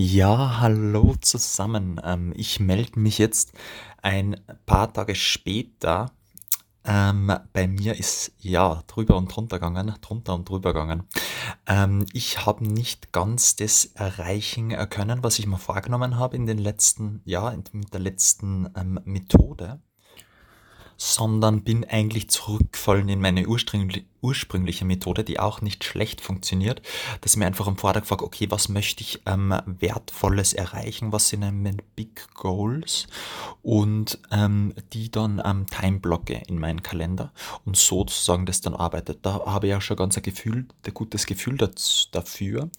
Ja, hallo zusammen. Ähm, ich melde mich jetzt ein paar Tage später. Ähm, bei mir ist ja drüber und drunter gegangen, drunter und drüber gegangen. Ähm, ich habe nicht ganz das erreichen können, was ich mir vorgenommen habe in den letzten, ja, mit der letzten ähm, Methode sondern bin eigentlich zurückgefallen in meine ursprüngli ursprüngliche Methode, die auch nicht schlecht funktioniert, dass ich mir einfach am Vortag frage, okay, was möchte ich ähm, Wertvolles erreichen, was sind meine Big Goals? Und ähm, die dann ähm, Timeblocke in meinen Kalender. Und sozusagen das dann arbeitet. Da habe ich ja schon ganz ein Gefühl, ein gutes Gefühl dafür,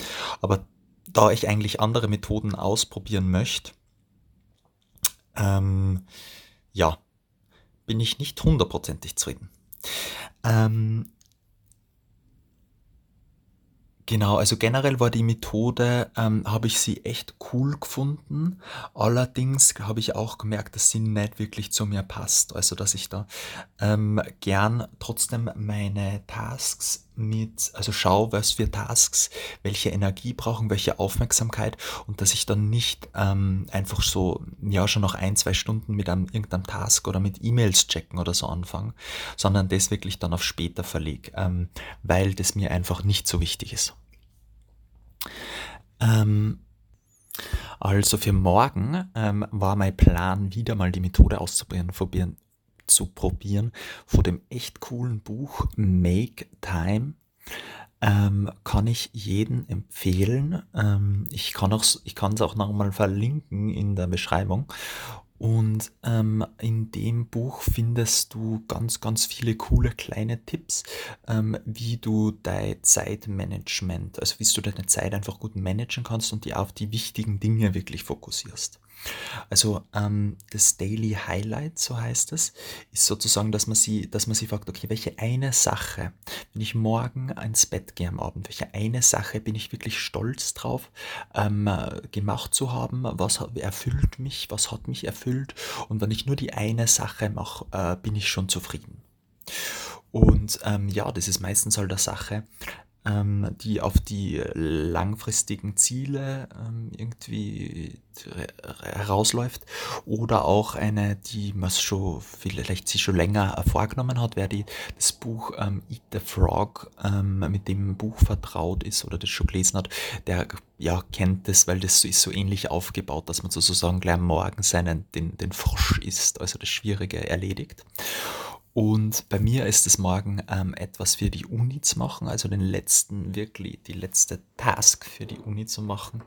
aber da ich eigentlich andere Methoden ausprobieren möchte, ähm, ja, bin ich nicht hundertprozentig zufrieden. Ähm, genau, also generell war die Methode, ähm, habe ich sie echt cool gefunden. Allerdings habe ich auch gemerkt, dass sie nicht wirklich zu mir passt. Also, dass ich da ähm, gern trotzdem meine Tasks mit, also schaue, was für Tasks welche Energie brauchen, welche Aufmerksamkeit und dass ich dann nicht ähm, einfach so, ja, schon nach ein, zwei Stunden mit einem irgendeinem Task oder mit E-Mails checken oder so anfange, sondern das wirklich dann auf später verlege, ähm, weil das mir einfach nicht so wichtig ist. Ähm, also für morgen ähm, war mein Plan, wieder mal die Methode auszuprobieren, probieren, zu probieren von dem echt coolen Buch Make Time. Ähm, kann ich jeden empfehlen. Ähm, ich kann es auch nochmal verlinken in der Beschreibung. Und ähm, in dem Buch findest du ganz, ganz viele coole kleine Tipps, ähm, wie du dein Zeitmanagement, also wie du deine Zeit einfach gut managen kannst und die auf die wichtigen Dinge wirklich fokussierst. Also ähm, das Daily Highlight, so heißt es, ist sozusagen, dass man sie, dass man sie fragt, okay, welche eine Sache, wenn ich morgen ins Bett gehe am Abend, welche eine Sache bin ich wirklich stolz drauf, ähm, gemacht zu haben, was erfüllt mich, was hat mich erfüllt? Und wenn ich nur die eine Sache mache, äh, bin ich schon zufrieden. Und ähm, ja, das ist meistens halt eine Sache, die auf die langfristigen Ziele ähm, irgendwie herausläuft. Oder auch eine, die man schon vielleicht sich schon länger vorgenommen hat, wer die, das Buch ähm, Eat the Frog ähm, mit dem Buch vertraut ist oder das schon gelesen hat, der ja kennt das, weil das ist so ähnlich aufgebaut, dass man sozusagen gleich am Morgen seinen, den, den Frosch isst, also das Schwierige erledigt. Und bei mir ist es morgen ähm, etwas für die Uni zu machen, also den letzten, wirklich die letzte Task für die Uni zu machen.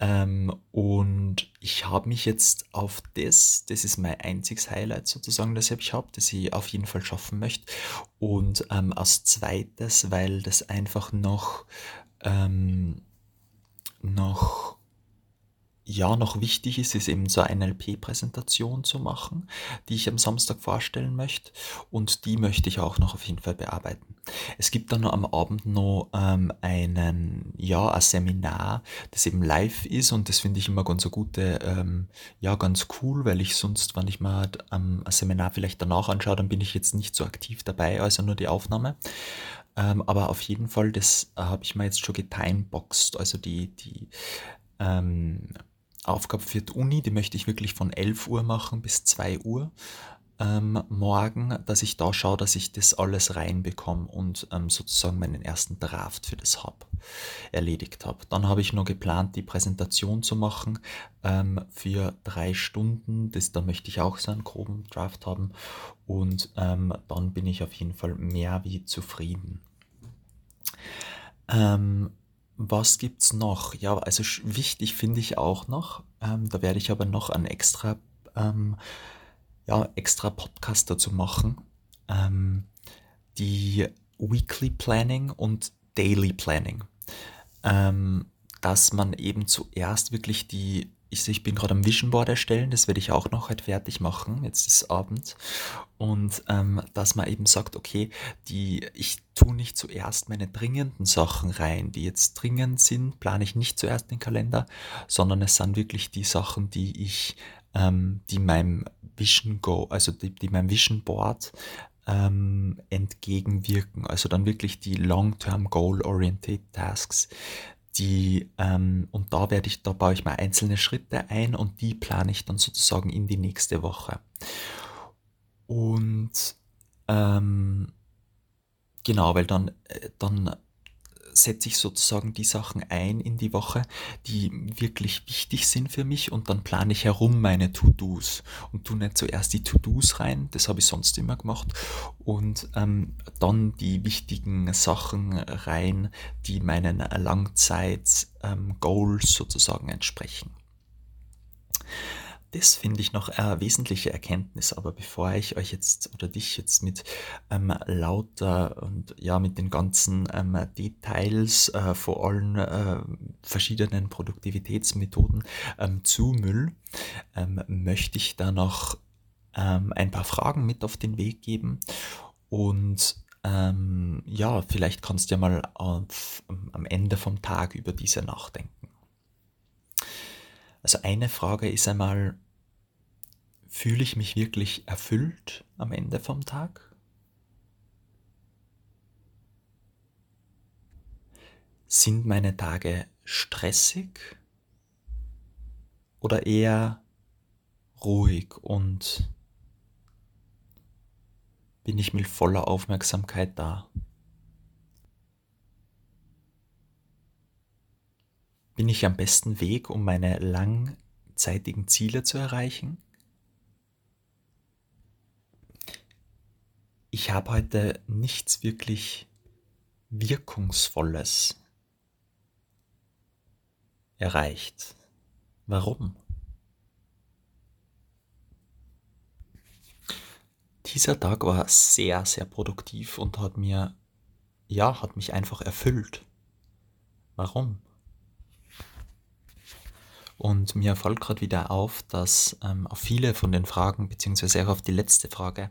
Ähm, und ich habe mich jetzt auf das, das ist mein einziges Highlight sozusagen, das ich habe, das ich auf jeden Fall schaffen möchte. Und ähm, als zweites, weil das einfach noch, ähm, noch ja noch wichtig ist, ist eben so eine NLP-Präsentation zu machen, die ich am Samstag vorstellen möchte und die möchte ich auch noch auf jeden Fall bearbeiten. Es gibt dann am Abend noch ähm, einen, ja, ein Seminar, das eben live ist und das finde ich immer ganz so gute, ähm, ja, ganz cool, weil ich sonst, wenn ich mir ähm, ein Seminar vielleicht danach anschaue, dann bin ich jetzt nicht so aktiv dabei, also nur die Aufnahme. Ähm, aber auf jeden Fall, das habe ich mir jetzt schon getimeboxt, also die, die ähm, Aufgabe für die Uni, die möchte ich wirklich von 11 Uhr machen bis 2 Uhr ähm, morgen, dass ich da schaue, dass ich das alles reinbekomme und ähm, sozusagen meinen ersten Draft für das Hub erledigt habe. Dann habe ich noch geplant, die Präsentation zu machen ähm, für drei Stunden. Das, da möchte ich auch so einen groben Draft haben und ähm, dann bin ich auf jeden Fall mehr wie zufrieden. Ähm, was gibt's noch? Ja, also wichtig finde ich auch noch, ähm, da werde ich aber noch einen extra, ähm, ja, extra Podcast dazu machen, ähm, die Weekly Planning und Daily Planning. Ähm, dass man eben zuerst wirklich die ich, ich bin gerade am Vision Board erstellen, das werde ich auch noch halt fertig machen, jetzt ist Abend. Und ähm, dass man eben sagt, okay, die, ich tue nicht zuerst meine dringenden Sachen rein, die jetzt dringend sind, plane ich nicht zuerst den Kalender, sondern es sind wirklich die Sachen, die ich, ähm, die meinem Vision Go, also die, die meinem Vision Board ähm, entgegenwirken. Also dann wirklich die Long-Term Goal-Oriented Tasks, die, ähm, und da werde ich, da baue ich mal einzelne Schritte ein und die plane ich dann sozusagen in die nächste Woche. Und ähm, genau, weil dann, äh, dann setze ich sozusagen die Sachen ein in die Woche, die wirklich wichtig sind für mich und dann plane ich herum meine To-Dos und tu nicht zuerst die To-Dos rein, das habe ich sonst immer gemacht und ähm, dann die wichtigen Sachen rein, die meinen Langzeit-Goals ähm, sozusagen entsprechen. Das finde ich noch eine wesentliche Erkenntnis, aber bevor ich euch jetzt oder dich jetzt mit ähm, lauter und ja mit den ganzen ähm, Details äh, vor allen äh, verschiedenen Produktivitätsmethoden ähm, zumüll, ähm, möchte ich da noch ähm, ein paar Fragen mit auf den Weg geben und ähm, ja, vielleicht kannst du ja mal auf, am Ende vom Tag über diese nachdenken. Also eine Frage ist einmal, fühle ich mich wirklich erfüllt am Ende vom Tag? Sind meine Tage stressig oder eher ruhig und bin ich mit voller Aufmerksamkeit da? Bin ich am besten Weg, um meine langzeitigen Ziele zu erreichen? Ich habe heute nichts wirklich Wirkungsvolles erreicht. Warum? Dieser Tag war sehr, sehr produktiv und hat mir, ja, hat mich einfach erfüllt. Warum? Und mir fällt gerade wieder auf, dass ähm, auf viele von den Fragen, beziehungsweise auch auf die letzte Frage,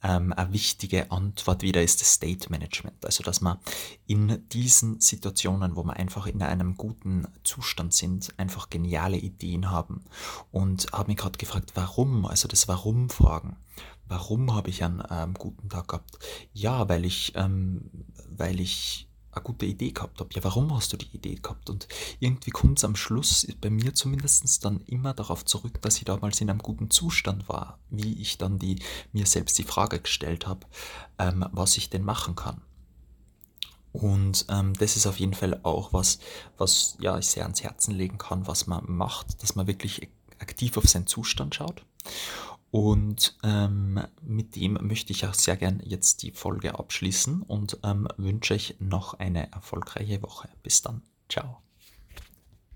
ähm, eine wichtige Antwort wieder ist das State Management. Also, dass man in diesen Situationen, wo wir einfach in einem guten Zustand sind, einfach geniale Ideen haben. Und habe mich gerade gefragt, warum? Also das Warum-Fragen. Warum habe ich einen ähm, guten Tag gehabt? Ja, weil ich, ähm, weil ich eine gute Idee gehabt habe. Ja, warum hast du die Idee gehabt? Und irgendwie kommt es am Schluss, bei mir zumindest dann immer darauf zurück, dass ich damals in einem guten Zustand war, wie ich dann die, mir selbst die Frage gestellt habe, ähm, was ich denn machen kann. Und ähm, das ist auf jeden Fall auch was, was ja, ich sehr ans Herzen legen kann, was man macht, dass man wirklich aktiv auf seinen Zustand schaut und ähm, mit dem möchte ich auch sehr gern jetzt die Folge abschließen und ähm, wünsche euch noch eine erfolgreiche Woche. Bis dann. Ciao.